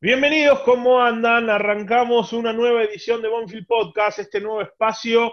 Bienvenidos, ¿cómo andan? Arrancamos una nueva edición de Bonfield Podcast, este nuevo espacio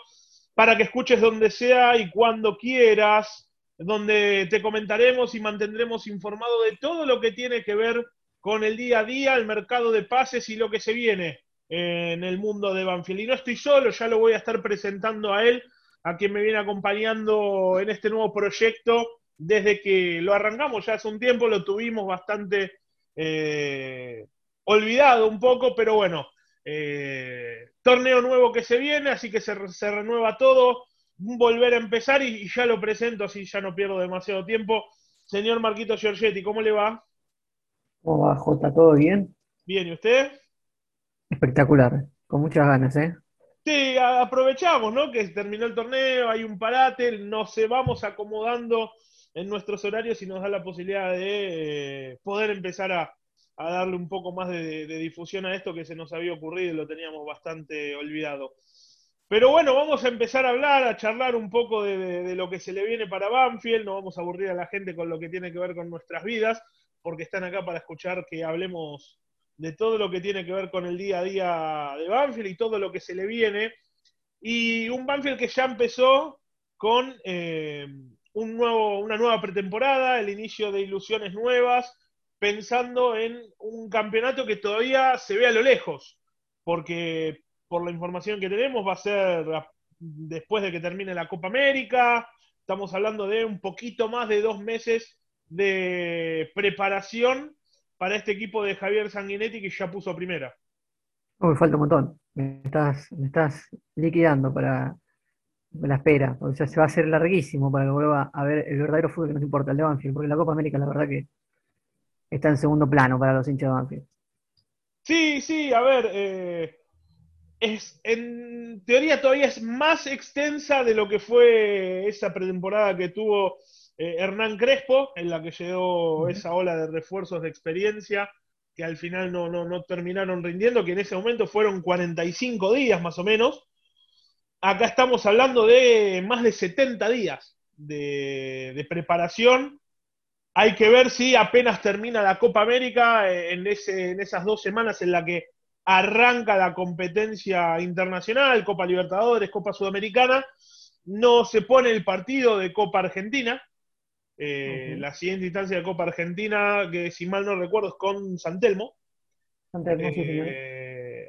para que escuches donde sea y cuando quieras, donde te comentaremos y mantendremos informado de todo lo que tiene que ver con el día a día, el mercado de pases y lo que se viene en el mundo de Banfield. Y no estoy solo, ya lo voy a estar presentando a él, a quien me viene acompañando en este nuevo proyecto desde que lo arrancamos ya hace un tiempo, lo tuvimos bastante eh, olvidado un poco, pero bueno, eh, torneo nuevo que se viene, así que se, renueva todo, volver a empezar y, ya lo presento, así ya no pierdo demasiado tiempo. Señor Marquito Giorgetti, ¿cómo le va? ¿Cómo va, Jota? ¿Todo bien? Bien, ¿y usted? Espectacular, con muchas ganas, ¿eh? Sí, aprovechamos, ¿no? Que terminó el torneo, hay un parate, nos vamos acomodando en nuestros horarios y nos da la posibilidad de eh, poder empezar a, darle un poco más de, difusión a esto que se nos había ocurrido y lo teníamos bastante olvidado. Pero bueno, vamos a empezar a hablar, a charlar un poco de, lo que se le viene para Banfield, no vamos a aburrir a la gente con lo que tiene que ver con nuestras vidas, porque están acá para escuchar que hablemos de todo lo que tiene que ver con el día a día de Banfield y todo lo que se le viene. Y un Banfield que ya empezó con eh, un nuevo, una nueva pretemporada, el inicio de ilusiones nuevas, pensando en un campeonato que todavía se ve a lo lejos, porque por la información que tenemos va a ser después de que termine la Copa América, estamos hablando de un poquito más de dos meses de preparación para este equipo de Javier Sanguinetti que ya puso primera. me falta un montón. Me estás, me estás liquidando para, la espera, o sea, se va a hacer larguísimo para que vuelva a ver el verdadero fútbol que nos importa, el de Banfield, porque la Copa América la verdad que está en segundo plano para los hinchas de Banfield. Sí, sí, a ver, eh, es, en teoría todavía es más extensa de lo que fue esa pretemporada que tuvo eh, Hernán Crespo, en la que llegó esa ola de refuerzos de experiencia que al final no, no, no terminaron rindiendo, que en ese momento fueron 45 días más o menos, acá estamos hablando de más de 70 días de, preparación. Hay que ver si apenas termina la Copa América eh, en, en esas dos semanas en la que arranca la competencia internacional, Copa Libertadores, Copa Sudamericana, no se pone el partido de Copa Argentina. Eh, la siguiente instancia de Copa Argentina, que si mal no recuerdo es con Santelmo. Santelmo, sí,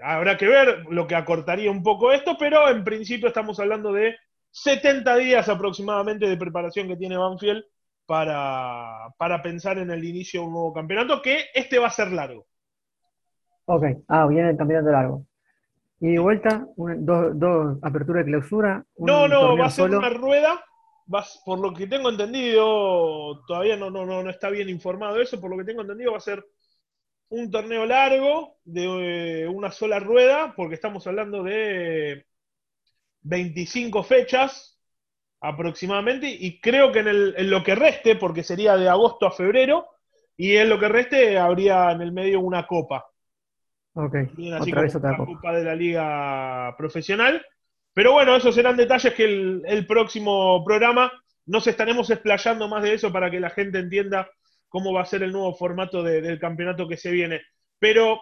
habrá que ver lo que acortaría un poco esto, pero en principio estamos hablando de 70 días aproximadamente de preparación que tiene Banfield para, pensar en el inicio de un nuevo campeonato, que este va a ser largo. Ok, ah, viene el campeonato largo. Y de vuelta, dos, dos aperturas de clausura. no, no, va a ser una rueda. por lo que tengo entendido, todavía no, no, no está bien informado eso, por lo que tengo entendido va a ser un torneo largo de eh, una sola rueda, porque estamos hablando de 25 fechas aproximadamente, y creo que en, lo que reste, porque sería de agosto a febrero, y en lo que reste habría en el medio una copa. Ok, otra vez otra copa. de la liga profesional. Pero bueno, esos serán detalles que el, el próximo programa nos estaremos explayando más de eso para que la gente entienda cómo va a ser el nuevo formato del campeonato que se viene. Pero,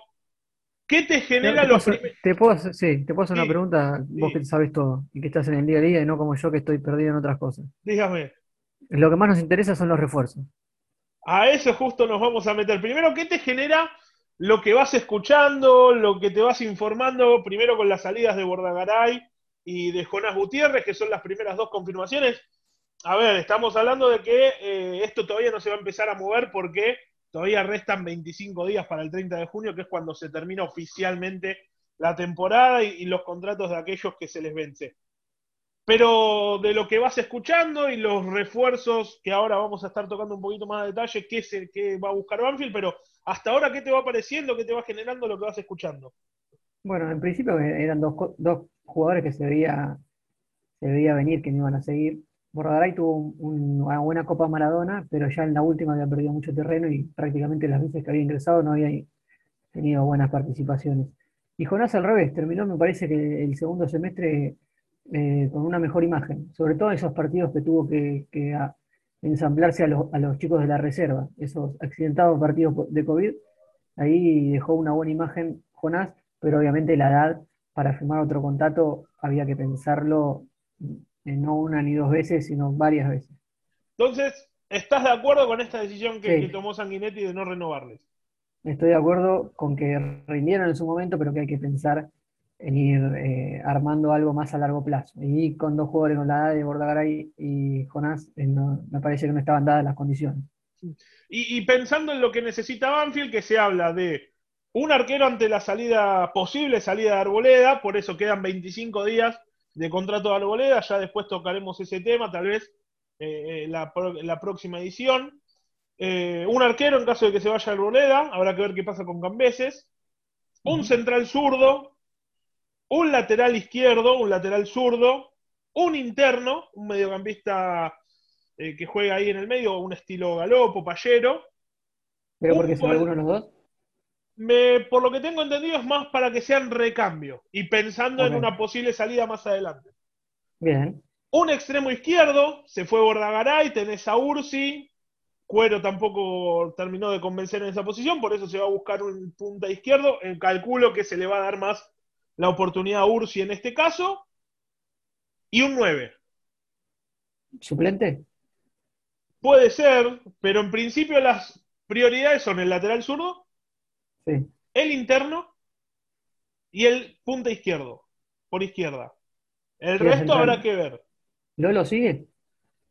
¿qué te genera los te puedo hacer, Sí, te puedo hacer una pregunta, vos que sabes todo y que estás en el día a día y no como yo que estoy perdido en otras cosas. Dígame. Lo que más nos interesa son los refuerzos. A eso justo nos vamos a meter. Primero, ¿qué te genera lo que vas escuchando, lo que te vas informando? Primero con las salidas de Bordagaray y de Jonás Gutiérrez, que son las primeras dos confirmaciones a ver, estamos hablando de que eh, esto todavía no se va a empezar a mover porque todavía restan 25 días para el 30 de junio, que es cuando se termina oficialmente la temporada y, los contratos de aquellos que se les vence. Pero de lo que vas escuchando y los refuerzos que ahora vamos a estar tocando un poquito más de detalle, qué, es qué va a buscar Banfield, pero hasta ahora, ¿qué te va pareciendo, qué te va generando lo que vas escuchando? Bueno, en principio eran dos, dos jugadores que se veía, se veía venir que no iban a seguir. Bordagaray tuvo una buena Copa Maradona, pero ya en la última había perdido mucho terreno y prácticamente las veces que había ingresado no había tenido buenas participaciones. Y Jonás al revés, terminó me parece que el segundo semestre eh, con una mejor imagen, sobre todo esos partidos que tuvo que, ensamblarse a los chicos de la reserva, esos accidentados partidos de COVID. Ahí dejó una buena imagen Jonás, pero obviamente la edad para firmar otro contrato había que pensarlo eh, no una ni dos veces, sino varias veces. Entonces, ¿estás de acuerdo con esta decisión que, tomó Sanguinetti de no renovarles? Estoy de acuerdo con que rindieron en su momento, pero que hay que pensar en ir eh, armando algo más a largo plazo. Y con dos jugadores con la edad de Bordagaray y Jonás, eh, me parece que no estaban dadas las condiciones. Y, y, pensando en lo que necesita Banfield, que se habla de un arquero ante la salida, posible salida de Arboleda, por eso quedan 25 días de contrato de Arboleda, ya después tocaremos ese tema, tal vez eh, eh, la, próxima edición. Eh, un arquero en caso de que se vaya Arboleda, habrá que ver qué pasa con Cambeses. Un central zurdo, un lateral izquierdo, un lateral zurdo, un interno, un mediocampista que juega ahí en el medio, un estilo galopo, payero. ¿Pero porque son algunos de los dos? Por lo que tengo entendido, es más para que sean recambio y pensando en una posible salida más adelante. Bien. Un extremo izquierdo, se fue Bordagaray, tenés a Ursi, Cuero tampoco terminó de convencer en esa posición, por eso se va a buscar un punta izquierdo. En calculo que se le va a dar más la oportunidad a Ursi en este caso. Y un 9. ¿Suplente? Puede ser, pero en principio las prioridades son el lateral zurdo el interno y el punta izquierdo, por izquierda. El resto habrá que ver. ¿Lolo sigue?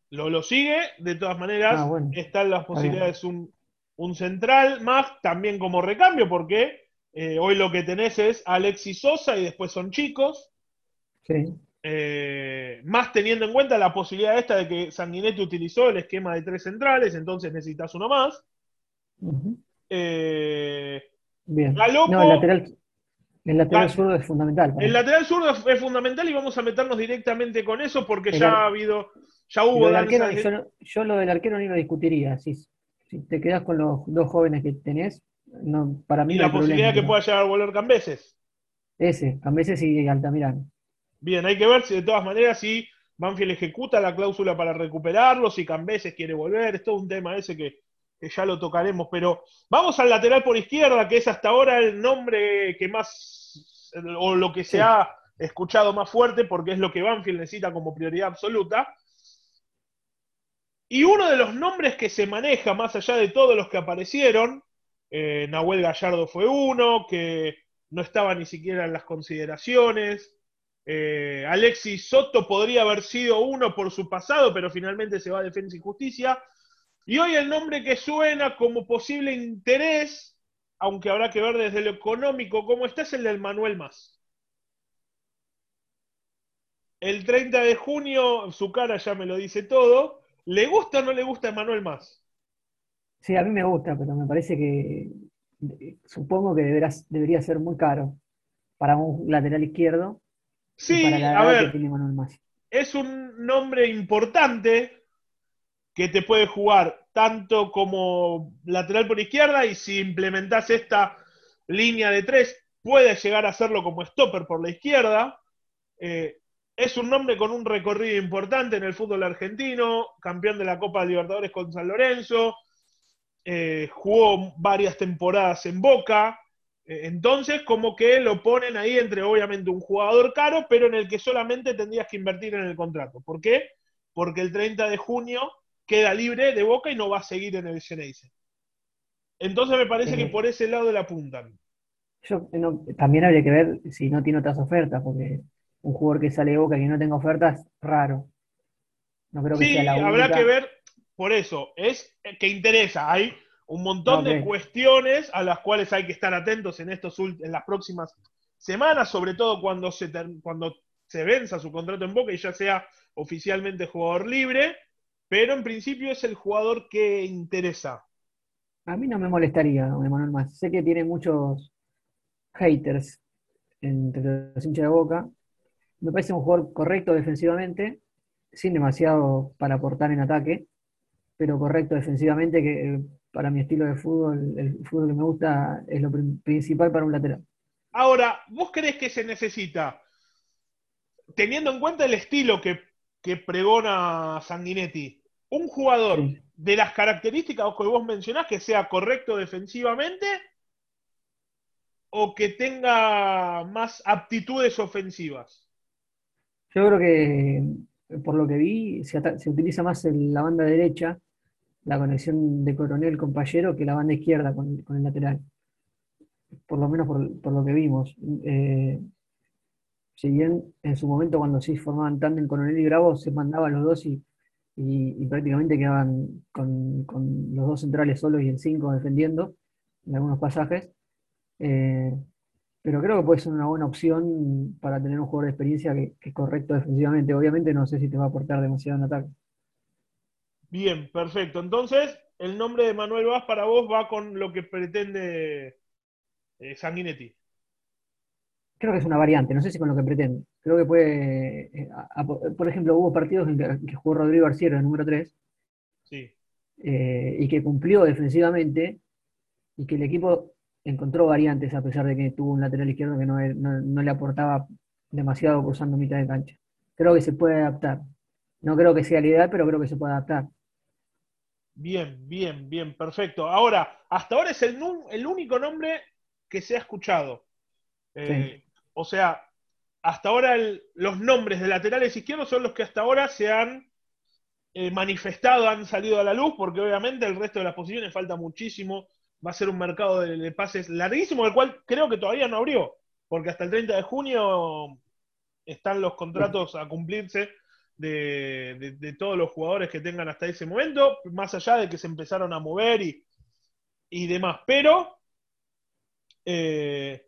Lolo sigue, de todas maneras, ah, están las posibilidades un, un, central más, también como recambio, porque eh, hoy lo que tenés es Alexis Sosa y después son chicos. Sí. Eh, más teniendo en cuenta la posibilidad esta de que Sanguinetti utilizó el esquema de tres centrales, entonces necesitas uno más. eh, Bien. no, el lateral, el lateral zurdo es fundamental. El lateral zurdo es, fundamental y vamos a meternos directamente con eso porque ya ha habido, ya hubo. yo, lo del arquero ni lo discutiría. Si, si te quedas con los dos jóvenes que tenés, no, para mí. ¿Y la posibilidad de que pueda llegar a volver Cambeses? Ese, Cambeses y Altamirano. Bien, hay que ver si de todas maneras si Banfield ejecuta la cláusula para recuperarlo, si Cambeses quiere volver, es todo un tema ese que, que ya lo tocaremos, pero vamos al lateral por izquierda, que es hasta ahora el nombre que más, o lo que se ha escuchado más fuerte, porque es lo que Banfield necesita como prioridad absoluta. Y uno de los nombres que se maneja, más allá de todos los que aparecieron, eh, Nahuel Gallardo fue uno, que no estaba ni siquiera en las consideraciones. Eh, Alexis Soto podría haber sido uno por su pasado, pero finalmente se va a Defensa y Justicia. Y hoy el nombre que suena como posible interés, aunque habrá que ver desde lo económico cómo está, es el del Manuel Más. El 30 de junio, su cara ya me lo dice todo. ¿Le gusta o no le gusta a Manuel Más? Sí, a mí me gusta, pero me parece que supongo que debería ser muy caro para un lateral izquierdo. Sí, a ver, es un nombre importante, que te puede jugar tanto como lateral por izquierda y si implementas esta línea de tres, puede llegar a hacerlo como stopper por la izquierda. Eh, es un nombre con un recorrido importante en el fútbol argentino, campeón de la Copa Libertadores con San Lorenzo, eh, jugó varias temporadas en Boca, eh, entonces como que lo ponen ahí entre obviamente un jugador caro, pero en el que solamente tendrías que invertir en el contrato. ¿Por qué? Porque el 30 de junio queda libre de Boca y no va a seguir en el Geneise. Entonces me parece que por ese lado la apuntan. Yo, también habría que ver si no tiene otras ofertas, porque un jugador que sale de Boca y que no tenga ofertas, raro. No creo que sea la única. Habrá que ver, por eso, es que interesa. Hay un montón de cuestiones a las cuales hay que estar atentos en, estos, en las próximas semanas, sobre todo cuando se, cuando se venza su contrato en Boca y ya sea oficialmente jugador libre pero en principio es el jugador que interesa. A mí no me molestaría, Emanuel Más. Sé que tiene muchos haters entre los hinchas de boca. Me parece un jugador correcto defensivamente, sin demasiado para aportar en ataque, pero correcto defensivamente, que eh, para mi estilo de fútbol, el fútbol que me gusta es lo principal para un lateral. Ahora, ¿vos crees que se necesita, teniendo en cuenta el estilo que, que pregona Sanguinetti, un jugador de las características que vos mencionás, que sea correcto defensivamente o que tenga más aptitudes ofensivas? Yo creo que, por lo que vi, se, utiliza más en la banda derecha, la conexión de Coronel con que la banda izquierda con, el lateral. Por lo menos por, lo que vimos. Eh, si bien en su momento cuando se formaban en Coronel y Bravo, se mandaban los dos y, prácticamente quedaban con, los dos centrales solos y el 5 defendiendo en algunos pasajes. Eh, pero creo que puede ser una buena opción para tener un jugador de experiencia que, es correcto defensivamente. Obviamente no sé si te va a aportar demasiado en ataque. Bien, perfecto. Entonces, el nombre de Manuel Vaz para vos va con lo que pretende eh, Sanguinetti. Creo que es una variante, no sé si con lo que pretende. Creo que puede. Eh, por ejemplo, hubo partidos en que, jugó Rodrigo Arciero, el número 3, sí. y que cumplió defensivamente, y que el equipo encontró variantes a pesar de que tuvo un lateral izquierdo que no, le aportaba demasiado cruzando mitad de cancha. Creo que se puede adaptar. No creo que sea la ideal, pero creo que se puede adaptar. Bien, bien, bien, perfecto. Ahora, hasta ahora es el, el único nombre que se ha escuchado. Eh, o sea, hasta ahora los nombres de laterales izquierdos son los que hasta ahora se han eh, manifestado, han salido a la luz, porque obviamente el resto de las posiciones falta muchísimo va a ser un mercado de, pases larguísimo, el cual creo que todavía no abrió, porque hasta el 30 de junio están los contratos a cumplirse de, todos los jugadores que tengan hasta ese momento, más allá de que se empezaron a mover y, demás. Pero, eh,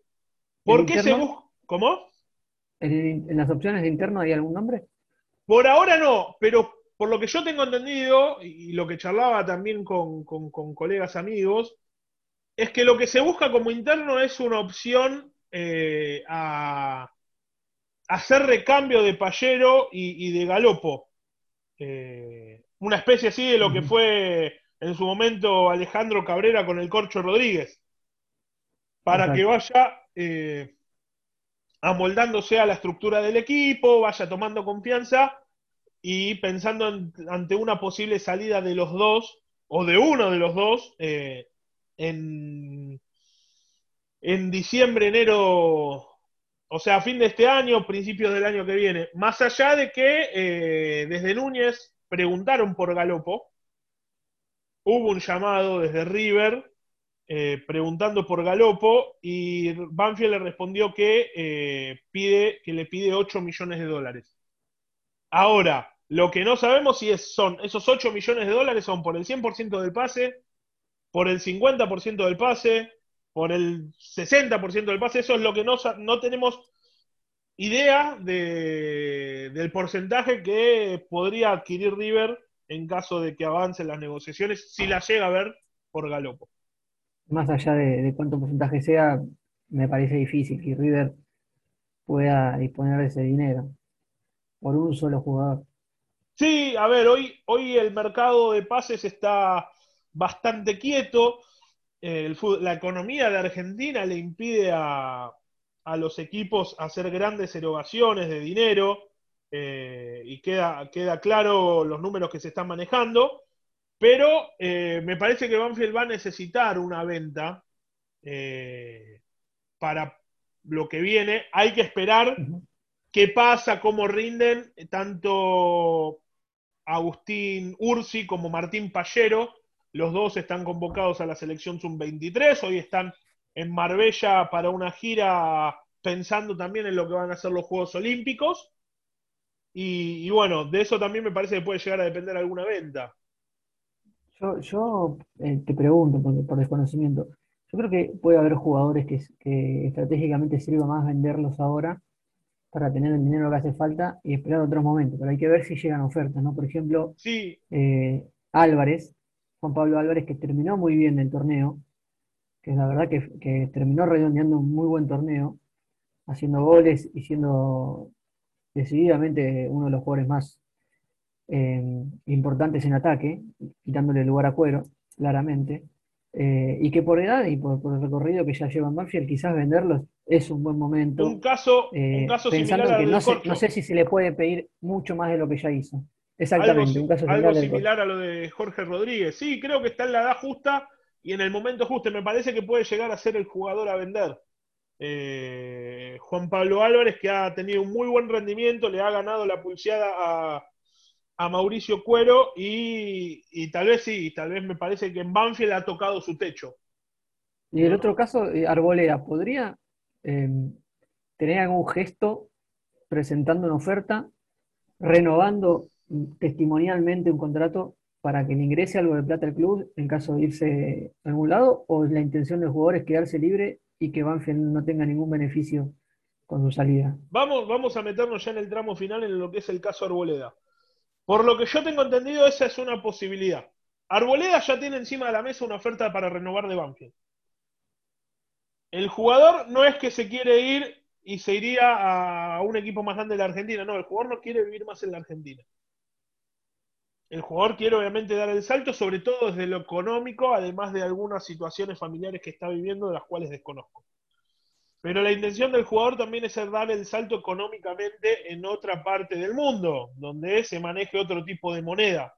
¿por qué se busca? ¿Cómo? ¿En, las opciones de interno hay algún nombre? Por ahora no, pero por lo que yo tengo entendido y lo que charlaba también con colegas amigos, es que lo que se busca como interno es una opción eh, a, hacer recambio de Payero y, de Galopo. Eh, una especie así de lo que fue en su momento Alejandro Cabrera con el Corcho Rodríguez. Para que vaya eh, amoldándose a la estructura del equipo, vaya tomando confianza y pensando ante una posible salida de los dos, o de uno de los dos, en, en diciembre, enero, o sea, fin de este año, principios del año que viene. Más allá de que eh, desde Núñez preguntaron por Galopo, hubo un llamado desde River eh, preguntando por Galopo y Banfield le respondió que, eh, pide, que le pide 8 millones de dólares. Ahora, lo que no sabemos si es, son esos 8 millones de dólares son por el 100% del pase, por el 50% del pase, por el 60% del pase, eso es lo que no, no tenemos idea del porcentaje que podría adquirir River en caso de que avancen las negociaciones, si la llega a ver por Galopo. Más allá de, cuánto porcentaje sea, me parece difícil que River pueda disponer de ese dinero por un solo jugador. Sí, a ver, hoy, hoy el mercado de pases está bastante quieto. la economía de Argentina le impide a, los equipos hacer grandes erogaciones de dinero eh, y queda, queda claro los números que se están manejando, pero eh, me parece que Banfield va a necesitar una venta eh, para lo que viene. Hay que esperar qué pasa, cómo rinden tanto Agustín Ursi como Martín Pallero los dos están convocados a la selección sub-23, hoy están en Marbella para una gira pensando también en lo que van a ser los Juegos Olímpicos. Y, bueno, de eso también me parece que puede llegar a depender alguna venta. Yo, eh, te pregunto, por, desconocimiento, yo creo que puede haber jugadores que, estratégicamente sirva más venderlos ahora para tener el dinero que hace falta y esperar otros momentos, pero hay que ver si llegan ofertas, ¿no? Por ejemplo, sí. Eh, Álvarez, Juan Pablo Álvarez, que terminó muy bien el torneo, que la verdad que, terminó redondeando un muy buen torneo, haciendo goles y siendo decididamente uno de los jugadores más eh, importantes en ataque, quitándole lugar a Cuero, claramente, eh, y que por edad y por, el recorrido que ya lleva en Banfield, quizás venderlos es un buen momento. Un caso, un eh, caso pensando que no sé, no sé si se le puede pedir mucho más de lo que ya hizo. Exactamente, un caso algo similar a lo de Jorge Rodríguez. Sí, creo que está en la edad justa y en el momento justo. Me parece que puede llegar a ser el jugador a vender. Eh, Juan Pablo Álvarez, que ha tenido un muy buen rendimiento, le ha ganado la pulseada a, Mauricio Cuero y, tal vez sí, tal vez me parece que en Banfield ha tocado su techo. Y el otro caso, eh, Arboleda, ¿podría eh, tener algún gesto presentando una oferta, renovando testimonialmente un contrato para que le ingrese algo de plata al club en caso de irse a algún lado? ¿O la intención del jugador es quedarse libre y que Banfield no tenga ningún beneficio con su salida? Vamos, vamos a meternos ya en el tramo final en lo que es el caso Arboleda. Por lo que yo tengo entendido, esa es una posibilidad. Arboleda ya tiene encima de la mesa una oferta para renovar de Banfield. El jugador no es que se quiere ir y se iría a un equipo más grande de la Argentina. No, el jugador no quiere vivir más en la Argentina. El jugador quiere obviamente dar el salto, sobre todo desde lo económico, además de algunas situaciones familiares que está viviendo, de las cuales desconozco. Pero la intención del jugador también es dar el salto económicamente en otra parte del mundo, donde se maneje otro tipo de moneda.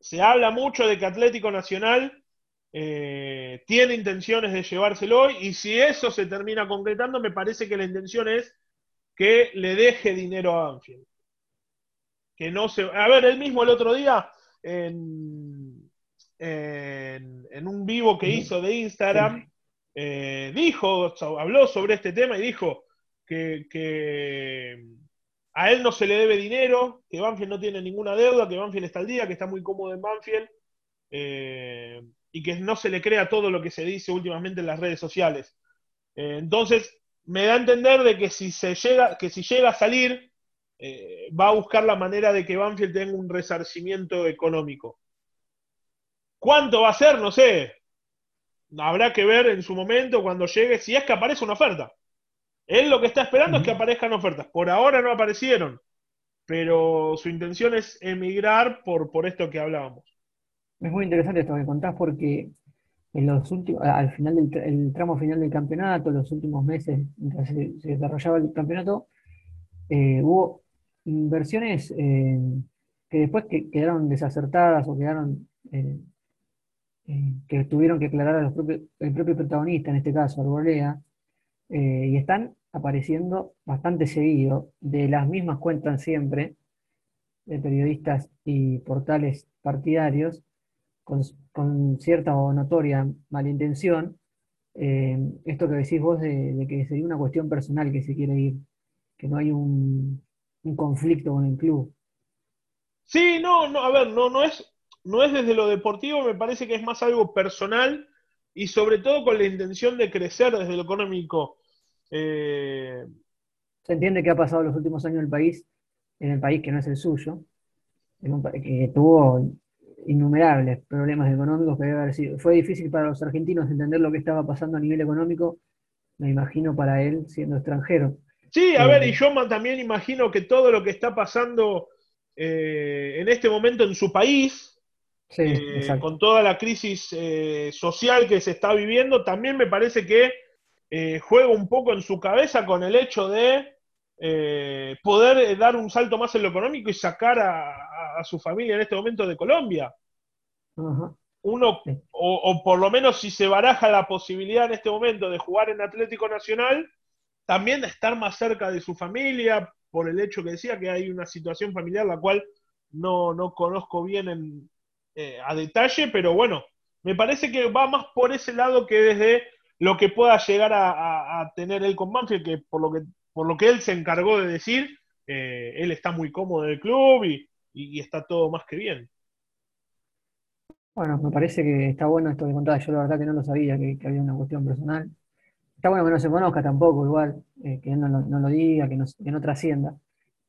Se habla mucho de que Atlético Nacional eh, tiene intenciones de llevárselo y si eso se termina concretando, me parece que la intención es que le deje dinero a Anfield que no se... A ver, él mismo el otro día, en, en, un vivo que hizo de Instagram, eh, dijo, habló sobre este tema y dijo que, a él no se le debe dinero, que Banfield no tiene ninguna deuda, que Banfield está al día, que está muy cómodo en Banfield, eh, y que no se le crea todo lo que se dice últimamente en las redes sociales. Eh, entonces, me da a entender de que si se llega, que si llega a salir va a buscar la manera de que Banfield tenga un resarcimiento económico. ¿Cuánto va a ser? No sé. Habrá que ver en su momento cuando llegue, si es que aparece una oferta. Él lo que está esperando es que aparezcan ofertas. Por ahora no aparecieron, pero su intención es emigrar por, por esto que hablábamos. Es muy interesante esto que contás porque en los últimos, al final del tramo final del campeonato, los últimos meses, mientras se, desarrollaba el campeonato, eh, hubo inversiones eh, que después que quedaron desacertadas o quedaron eh, eh, que tuvieron que aclarar el propio protagonista, en este caso Arbolea, y están apareciendo bastante seguido, de las mismas cuentas siempre, de periodistas y portales partidarios, con, cierta o notoria malintención, esto que decís vos de, de que sería una cuestión personal que se quiere ir, que no hay un, un conflicto con el club. Sí, no, no, a ver, no, no es, no es desde lo deportivo, me parece que es más algo personal y sobre todo con la intención de crecer desde lo económico. Eh, Se entiende que ha pasado los últimos años el país, en el país que no es el suyo, que tuvo innumerables problemas económicos que debe haber sido. Fue difícil para los argentinos entender lo que estaba pasando a nivel económico, me imagino para él siendo extranjero. Sí, a ver, y yo también imagino que todo lo que está pasando eh, en este momento en su país, eh, con toda la crisis eh, social que se está viviendo, también me parece que juega un poco en su cabeza con el hecho de poder dar un salto más en lo económico y sacar a, su familia en este momento de Colombia. Uno, o, o por lo menos si se baraja la posibilidad en este momento de jugar en Atlético Nacional, también estar más cerca de su familia, por el hecho que decía que hay una situación familiar la cual no, no conozco bien eh, a detalle, pero bueno, me parece que va más por ese lado que desde lo que pueda llegar a, tener él con Banfield, que por lo que, por lo que él se encargó de decir, eh, él está muy cómodo en el club y, está todo más que bien. Bueno, me parece que está bueno esto de contar. Yo la verdad que no lo sabía, que había una cuestión personal. Está bueno que no se conozca tampoco, igual, eh, que no, no, lo diga, que no, que no trascienda,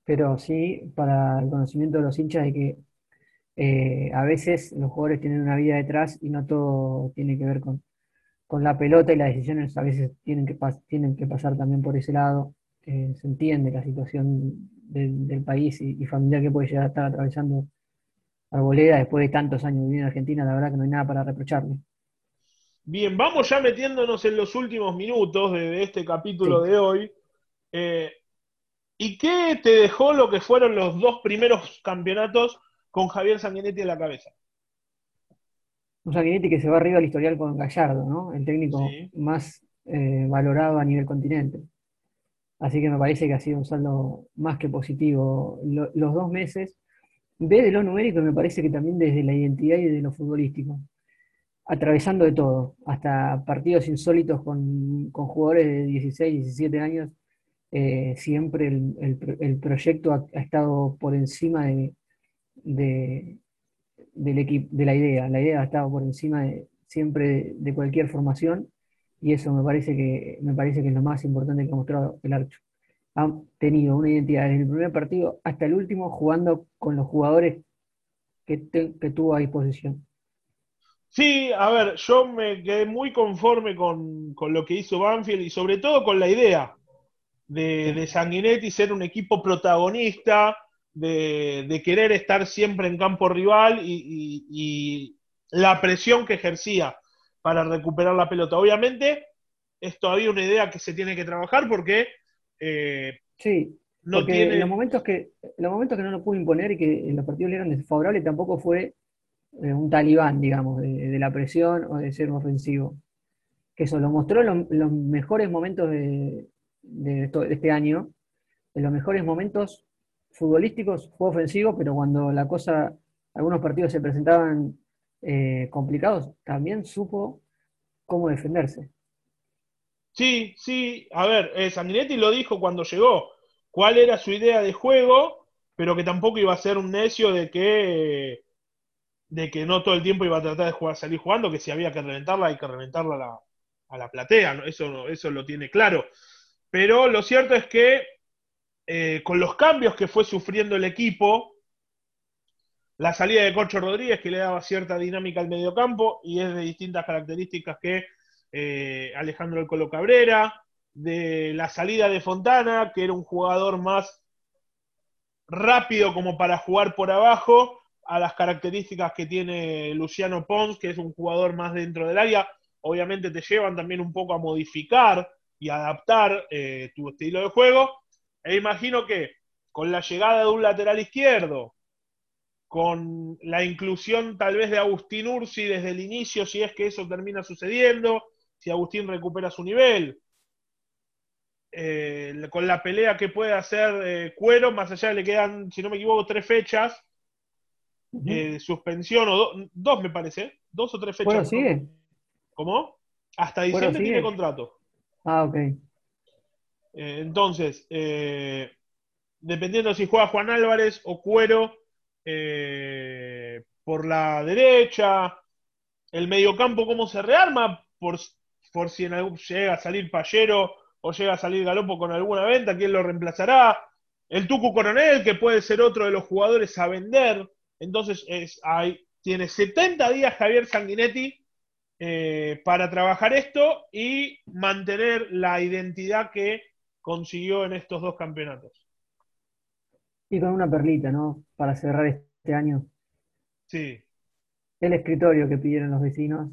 pero sí para el conocimiento de los hinchas de que eh, a veces los jugadores tienen una vida detrás y no todo tiene que ver con, la pelota y las decisiones a veces tienen que, tienen que pasar también por ese lado. Eh, se entiende la situación del, país y, familiar que puede llegar a estar atravesando Arboleda después de tantos años viviendo en Argentina, la verdad que no hay nada para reprocharle. Bien, vamos ya metiéndonos en los últimos minutos de, este capítulo de hoy. Eh, ¿Y qué te dejó lo que fueron los dos primeros campeonatos con Javier Sanguinetti en la cabeza? Un Sanguinetti que se va arriba al historial con Gallardo, ¿no? El técnico más eh, valorado a nivel continente. Así que me parece que ha sido un saldo más que positivo los dos meses. Desde lo numérico, me parece que también desde la identidad y de lo futbolístico. Atravesando de todo, hasta partidos insólitos con, con jugadores de 16, 17 años eh, siempre el, proyecto ha, estado por encima de, equipo, de la idea. La idea ha estado por encima de, siempre de, cualquier formación y eso me parece, que, me parece que es lo más importante que ha mostrado el Archo. Ha tenido una identidad desde el primer partido hasta el último jugando con los jugadores que, tuvo a disposición. Sí, a ver, yo me quedé muy conforme con, con, lo que hizo Banfield y sobre todo con la idea de, Sanguinetti ser un equipo protagonista, de, querer estar siempre en campo rival y, la presión que ejercía para recuperar la pelota. Obviamente, es todavía una idea que se tiene que trabajar porque eh, sí, no tiene... en los momentos que los momentos que no lo pudo imponer y que en los partidos le eran desfavorables tampoco fue eh, un talibán, digamos, de, la presión o de ser ofensivo. Que eso lo mostró en los mejores momentos de, de, este año, en los mejores momentos futbolísticos fue ofensivo, pero cuando la cosa, algunos partidos se presentaban eh, complicados, también supo cómo defenderse. Sí, sí, a ver, eh, Sanguinetti lo dijo cuando llegó, cuál era su idea de juego, pero que tampoco iba a ser un necio de que de que no todo el tiempo iba a tratar de jugar, salir jugando, que si había que reventarla, hay que reventarla a la, a la platea, ¿no? eso, eso lo tiene claro. Pero lo cierto es que eh, con los cambios que fue sufriendo el equipo, la salida de Corcho Rodríguez, que le daba cierta dinámica al mediocampo, y es de distintas características que eh, Alejandro El Colo Cabrera, de la salida de Fontana, que era un jugador más rápido como para jugar por abajo, a las características que tiene Luciano Pons, que es un jugador más dentro del área, obviamente te llevan también un poco a modificar y adaptar eh, tu estilo de juego. E imagino que con la llegada de un lateral izquierdo, con la inclusión tal vez de Agustín Ursi desde el inicio, si es que eso termina sucediendo, si Agustín recupera su nivel, eh, con la pelea que puede hacer eh, Cuero, más allá le quedan, si no me equivoco, tres fechas de suspensión, o dos me parece, dos o tres fechas. Bueno, sigue. ¿Cómo? Hasta diciembre tiene contrato. Ah, ok. Eh, entonces, eh, dependiendo si juega Juan Álvarez o Cuero eh, por la derecha, el mediocampo cómo se rearma, por, por si en algún, llega a salir Pallero o llega a salir Galopo con alguna venta, quién lo reemplazará. El Tucu Coronel, que puede ser otro de los jugadores a vender. Entonces, tiene 70 días Javier Sanguinetti para trabajar esto y mantener la identidad que consiguió en estos dos campeonatos. Y con una perlita, ¿no? Para cerrar este año. Sí. El escritorio que pidieron los vecinos.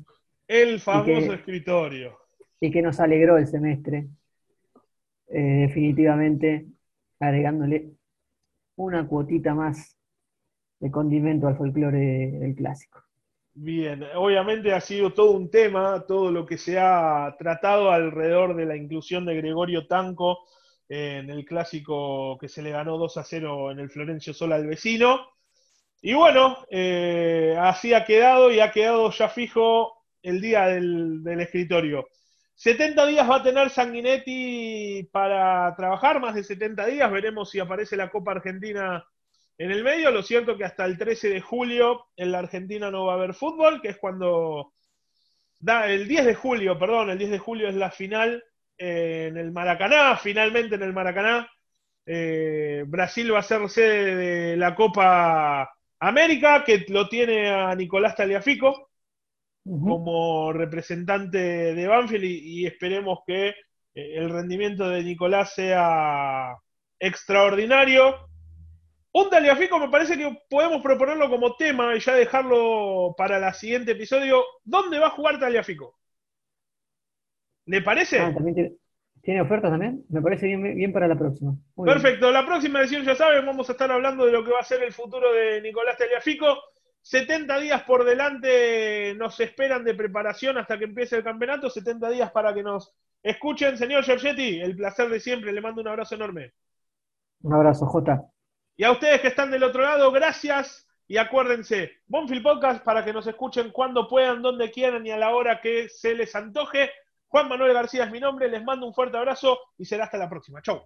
El famoso escritorio. Y que nos alegró el semestre. Eh, definitivamente agregándole una cuotita más de condimento al folclore del clásico. Bien, obviamente ha sido todo un tema, todo lo que se ha tratado alrededor de la inclusión de Gregorio Tanco en el clásico que se le ganó 2 a 0 en el Florencio Sola al vecino. Y bueno, eh, así ha quedado y ha quedado ya fijo el día del, del escritorio. 70 días va a tener Sanguinetti para trabajar, más de 70 días. Veremos si aparece la Copa Argentina en el medio, lo cierto que hasta el 13 de julio en la Argentina no va a haber fútbol, que es cuando da el 10 de julio, perdón, el 10 de julio es la final eh, en el Maracaná, finalmente en el Maracaná. Eh, Brasil va a ser sede de la Copa América, que lo tiene a Nicolás Taliafico como representante de Banfield y esperemos que eh, el rendimiento de Nicolás sea extraordinario un Taliafico me parece que podemos proponerlo como tema y ya dejarlo para el siguiente episodio. ¿Dónde va a jugar Taliafico? ¿Le parece? Ah, también ¿Tiene ofertas también? Me parece bien, bien para la próxima. Perfecto, la próxima edición ya saben, vamos a estar hablando de lo que va a ser el futuro de Nicolás Taliafico. 70 días por delante nos esperan de preparación hasta que empiece el campeonato, 70 días para que nos escuchen. Señor Giorgetti, el placer de siempre, le mando un abrazo enorme. Un abrazo, Jota. Y a ustedes que están del otro lado, gracias. Y acuérdense, Bonfield Podcast para que nos escuchen cuando puedan, donde quieran y a la hora que se les antoje. Juan Manuel García es mi nombre, les mando un fuerte abrazo y será hasta la próxima. Chau.